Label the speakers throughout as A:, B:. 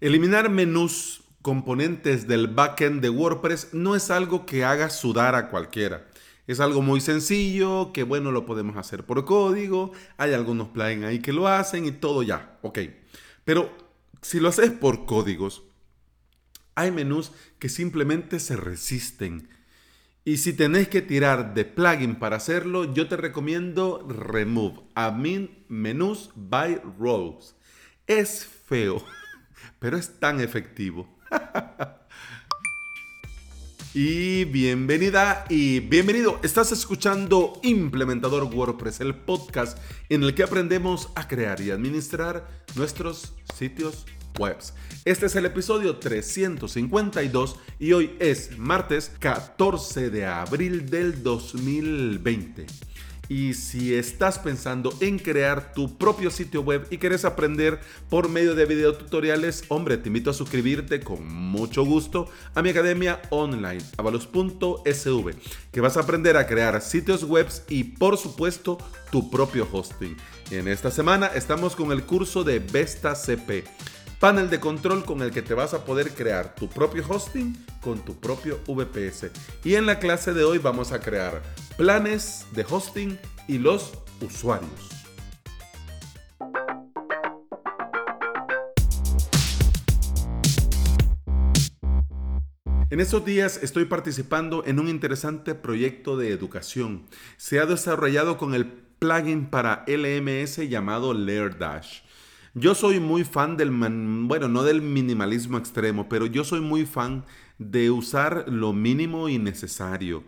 A: Eliminar menús componentes del backend de WordPress no es algo que haga sudar a cualquiera. Es algo muy sencillo, que bueno, lo podemos hacer por código, hay algunos plugins ahí que lo hacen y todo ya, ok. Pero si lo haces por códigos, hay menús que simplemente se resisten. Y si tenés que tirar de plugin para hacerlo, yo te recomiendo Remove Admin Menus by Roles. Es feo, pero es tan efectivo. y bienvenida y bienvenido. Estás escuchando Implementador WordPress, el podcast en el que aprendemos a crear y administrar nuestros sitios web. Este es el episodio 352 y hoy es martes 14 de abril del 2020. Y si estás pensando en crear tu propio sitio web y quieres aprender por medio de videotutoriales, hombre, te invito a suscribirte con mucho gusto a mi academia online, avalos.sv, que vas a aprender a crear sitios web y por supuesto tu propio hosting. En esta semana estamos con el curso de Vesta CP panel de control con el que te vas a poder crear tu propio hosting con tu propio VPS. Y en la clase de hoy vamos a crear planes de hosting y los usuarios. En estos días estoy participando en un interesante proyecto de educación. Se ha desarrollado con el plugin para LMS llamado LearDash. Yo soy muy fan del, bueno, no del minimalismo extremo, pero yo soy muy fan de usar lo mínimo y necesario.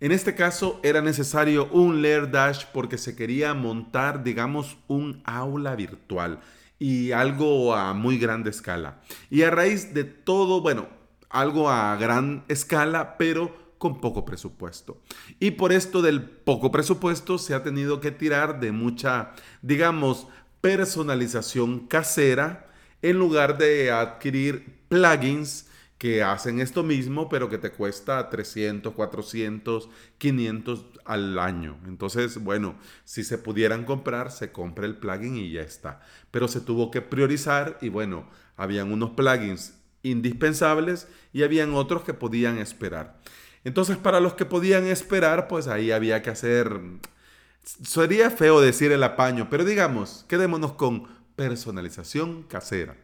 A: En este caso era necesario un Layer Dash porque se quería montar, digamos, un aula virtual y algo a muy grande escala. Y a raíz de todo, bueno, algo a gran escala, pero con poco presupuesto. Y por esto del poco presupuesto se ha tenido que tirar de mucha, digamos, personalización casera en lugar de adquirir plugins que hacen esto mismo, pero que te cuesta 300, 400, 500 al año. Entonces, bueno, si se pudieran comprar, se compra el plugin y ya está. Pero se tuvo que priorizar y bueno, habían unos plugins indispensables y habían otros que podían esperar. Entonces, para los que podían esperar, pues ahí había que hacer Sería feo decir el apaño, pero digamos, quedémonos con personalización casera.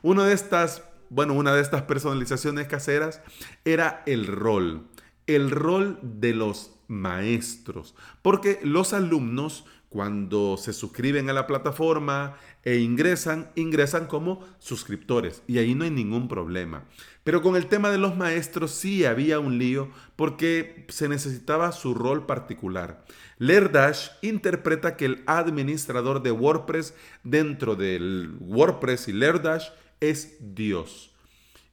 A: Una de estas, bueno, una de estas personalizaciones caseras era el rol, el rol de los maestros, porque los alumnos cuando se suscriben a la plataforma e ingresan, ingresan como suscriptores y ahí no hay ningún problema. Pero con el tema de los maestros sí había un lío porque se necesitaba su rol particular. Lerdash interpreta que el administrador de WordPress dentro del WordPress y Lerdash es Dios.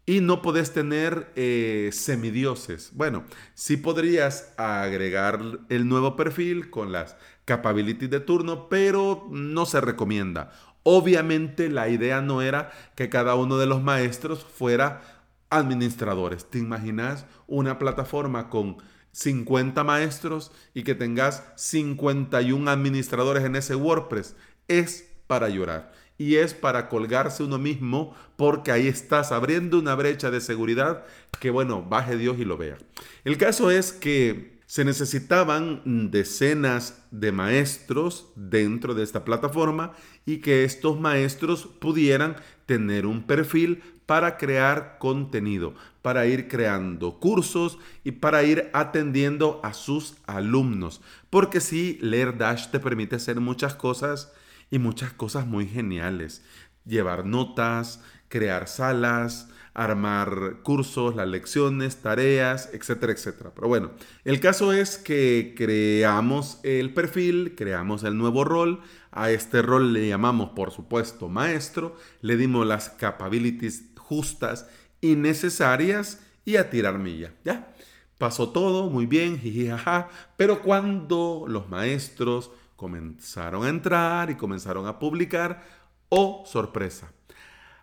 A: Y no podés tener eh, semidioses. Bueno, sí podrías agregar el nuevo perfil con las capabilities de turno, pero no se recomienda. Obviamente la idea no era que cada uno de los maestros fuera administradores. ¿Te imaginas una plataforma con 50 maestros y que tengas 51 administradores en ese WordPress? Es para llorar y es para colgarse uno mismo porque ahí estás abriendo una brecha de seguridad que bueno, baje Dios y lo vea. El caso es que se necesitaban decenas de maestros dentro de esta plataforma y que estos maestros pudieran tener un perfil para crear contenido, para ir creando cursos y para ir atendiendo a sus alumnos. Porque sí, Leer Dash te permite hacer muchas cosas y muchas cosas muy geniales. Llevar notas, crear salas, armar cursos, las lecciones, tareas, etcétera, etcétera. Pero bueno, el caso es que creamos el perfil, creamos el nuevo rol. A este rol le llamamos, por supuesto, maestro. Le dimos las capabilities justas y necesarias y a tirar milla. ¿Ya? Pasó todo muy bien, jijijaja. Pero cuando los maestros comenzaron a entrar y comenzaron a publicar, oh sorpresa.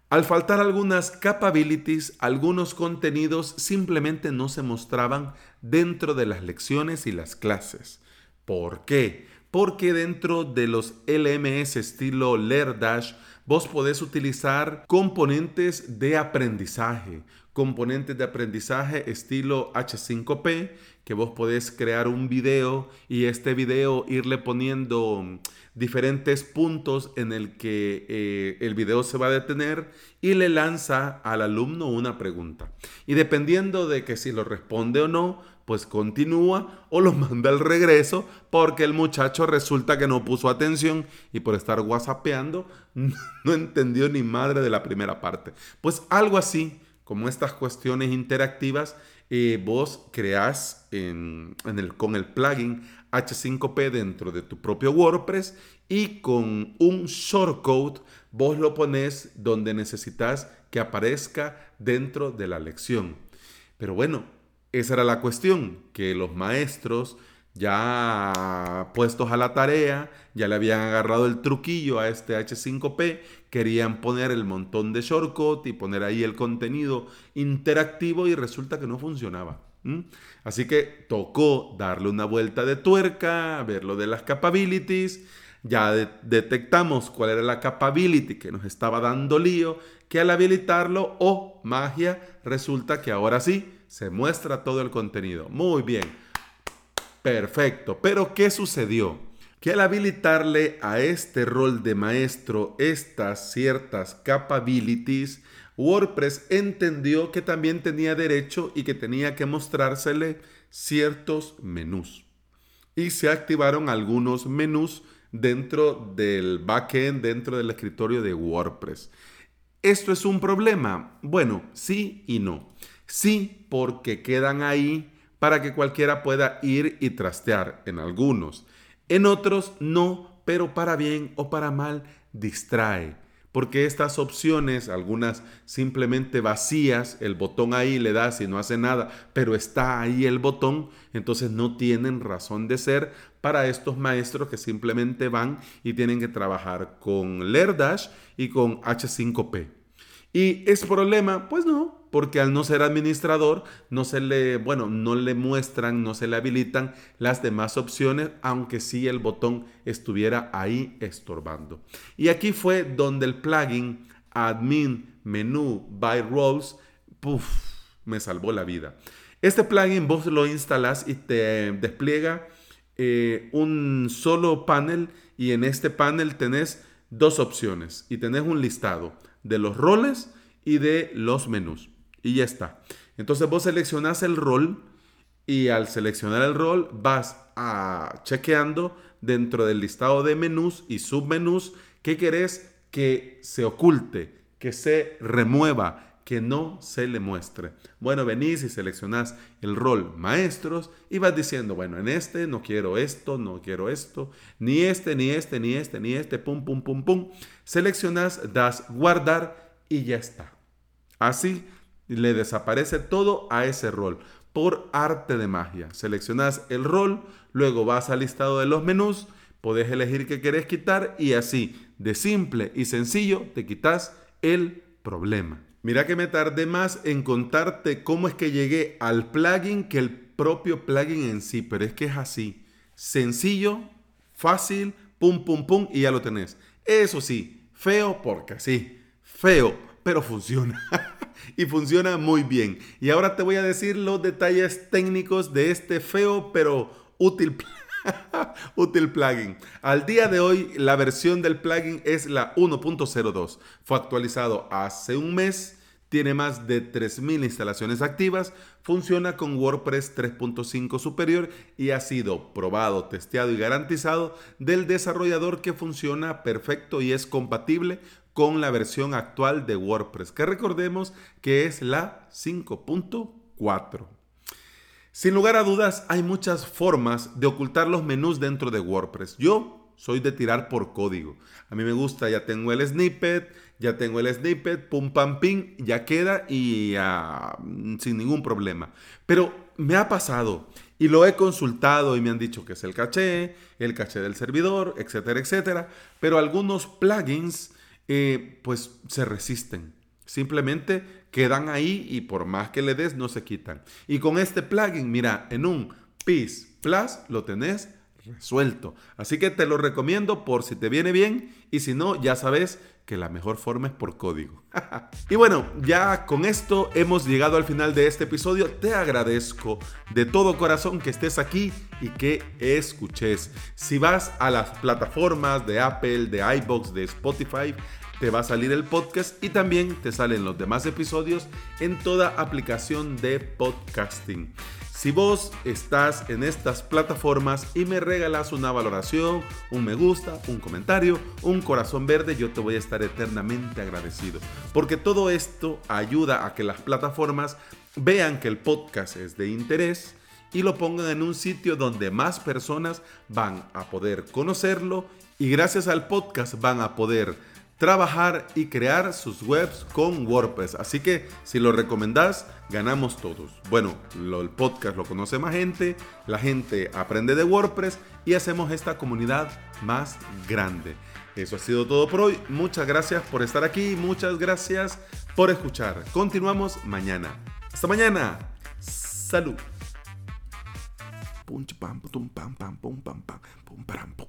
A: Al faltar algunas capabilities, algunos contenidos simplemente no se mostraban dentro de las lecciones y las clases. ¿Por qué? Porque dentro de los LMS estilo LearDash vos podés utilizar componentes de aprendizaje, componentes de aprendizaje estilo H5P, que vos podés crear un video y este video irle poniendo diferentes puntos en el que eh, el video se va a detener y le lanza al alumno una pregunta. Y dependiendo de que si lo responde o no, pues continúa o lo manda al regreso porque el muchacho resulta que no puso atención y por estar whatsappeando no entendió ni madre de la primera parte. Pues algo así, como estas cuestiones interactivas, eh, vos creás en, el, con el plugin H5P dentro de tu propio WordPress y con un shortcode vos lo pones donde necesitas que aparezca dentro de la lección. Pero bueno, esa era la cuestión, que los maestros ya puestos a la tarea, ya le habían agarrado el truquillo a este H5P, querían poner el montón de shortcut y poner ahí el contenido interactivo y resulta que no funcionaba. Así que tocó darle una vuelta de tuerca, ver lo de las capabilities. Ya detectamos cuál era la capability que nos estaba dando lío, que al habilitarlo, oh magia, resulta que ahora sí se muestra todo el contenido. Muy bien. Perfecto. Pero ¿qué sucedió? Que al habilitarle a este rol de maestro estas ciertas capabilities, WordPress entendió que también tenía derecho y que tenía que mostrársele ciertos menús. Y se activaron algunos menús dentro del backend, dentro del escritorio de WordPress. ¿Esto es un problema? Bueno, sí y no. Sí, porque quedan ahí para que cualquiera pueda ir y trastear en algunos. En otros no, pero para bien o para mal distrae. Porque estas opciones, algunas simplemente vacías, el botón ahí le das y no hace nada, pero está ahí el botón, entonces no tienen razón de ser para estos maestros que simplemente van y tienen que trabajar con Lerdash y con H5P. ¿Y es problema? Pues no, porque al no ser administrador no se le, bueno, no le muestran, no se le habilitan las demás opciones, aunque sí el botón estuviera ahí estorbando. Y aquí fue donde el plugin admin menú by roles, puff, me salvó la vida. Este plugin vos lo instalas y te despliega eh, un solo panel y en este panel tenés dos opciones y tenés un listado de los roles y de los menús y ya está. Entonces vos seleccionas el rol y al seleccionar el rol vas a chequeando dentro del listado de menús y submenús qué querés que se oculte, que se remueva, que no se le muestre. Bueno, venís y seleccionás el rol maestros y vas diciendo, bueno, en este no quiero esto, no quiero esto, ni este, ni este, ni este, ni este, pum, pum, pum, pum. Seleccionas, das guardar y ya está. Así le desaparece todo a ese rol por arte de magia. Seleccionas el rol, luego vas al listado de los menús, podés elegir qué querés quitar y así, de simple y sencillo, te quitas el problema. Mira que me tardé más en contarte cómo es que llegué al plugin que el propio plugin en sí, pero es que es así. Sencillo, fácil, pum, pum, pum y ya lo tenés. Eso sí, feo porque sí, feo, pero funciona. y funciona muy bien. Y ahora te voy a decir los detalles técnicos de este feo pero útil, útil plugin. Al día de hoy la versión del plugin es la 1.02. Fue actualizado hace un mes. Tiene más de 3.000 instalaciones activas, funciona con WordPress 3.5 superior y ha sido probado, testeado y garantizado del desarrollador que funciona perfecto y es compatible con la versión actual de WordPress, que recordemos que es la 5.4. Sin lugar a dudas, hay muchas formas de ocultar los menús dentro de WordPress. Yo soy de tirar por código. A mí me gusta, ya tengo el snippet, ya tengo el snippet, pum pam ping, ya queda y sin ningún problema. Pero me ha pasado y lo he consultado y me han dicho que es el caché, el caché del servidor, etcétera, etcétera. Pero algunos plugins eh, pues se resisten. Simplemente quedan ahí y por más que le des no se quitan. Y con este plugin, mira, en un PIS Plus lo tenés resuelto. Así que te lo recomiendo por si te viene bien y si no, ya sabes que la mejor forma es por código. y bueno, ya con esto hemos llegado al final de este episodio. Te agradezco de todo corazón que estés aquí y que escuches. Si vas a las plataformas de Apple, de iBox, de Spotify, te va a salir el podcast y también te salen los demás episodios en toda aplicación de podcasting. Si vos estás en estas plataformas y me regalas una valoración, un me gusta, un comentario, un corazón verde, yo te voy a estar eternamente agradecido. Porque todo esto ayuda a que las plataformas vean que el podcast es de interés y lo pongan en un sitio donde más personas van a poder conocerlo y gracias al podcast van a poder trabajar y crear sus webs con WordPress. Así que si lo recomendás, ganamos todos. Bueno, el podcast lo conoce más gente, la gente aprende de WordPress y hacemos esta comunidad más grande. Eso ha sido todo por hoy. Muchas gracias por estar aquí. Muchas gracias por escuchar. Continuamos mañana. Hasta mañana. Salud. pam pam pam pam pam pam pam pam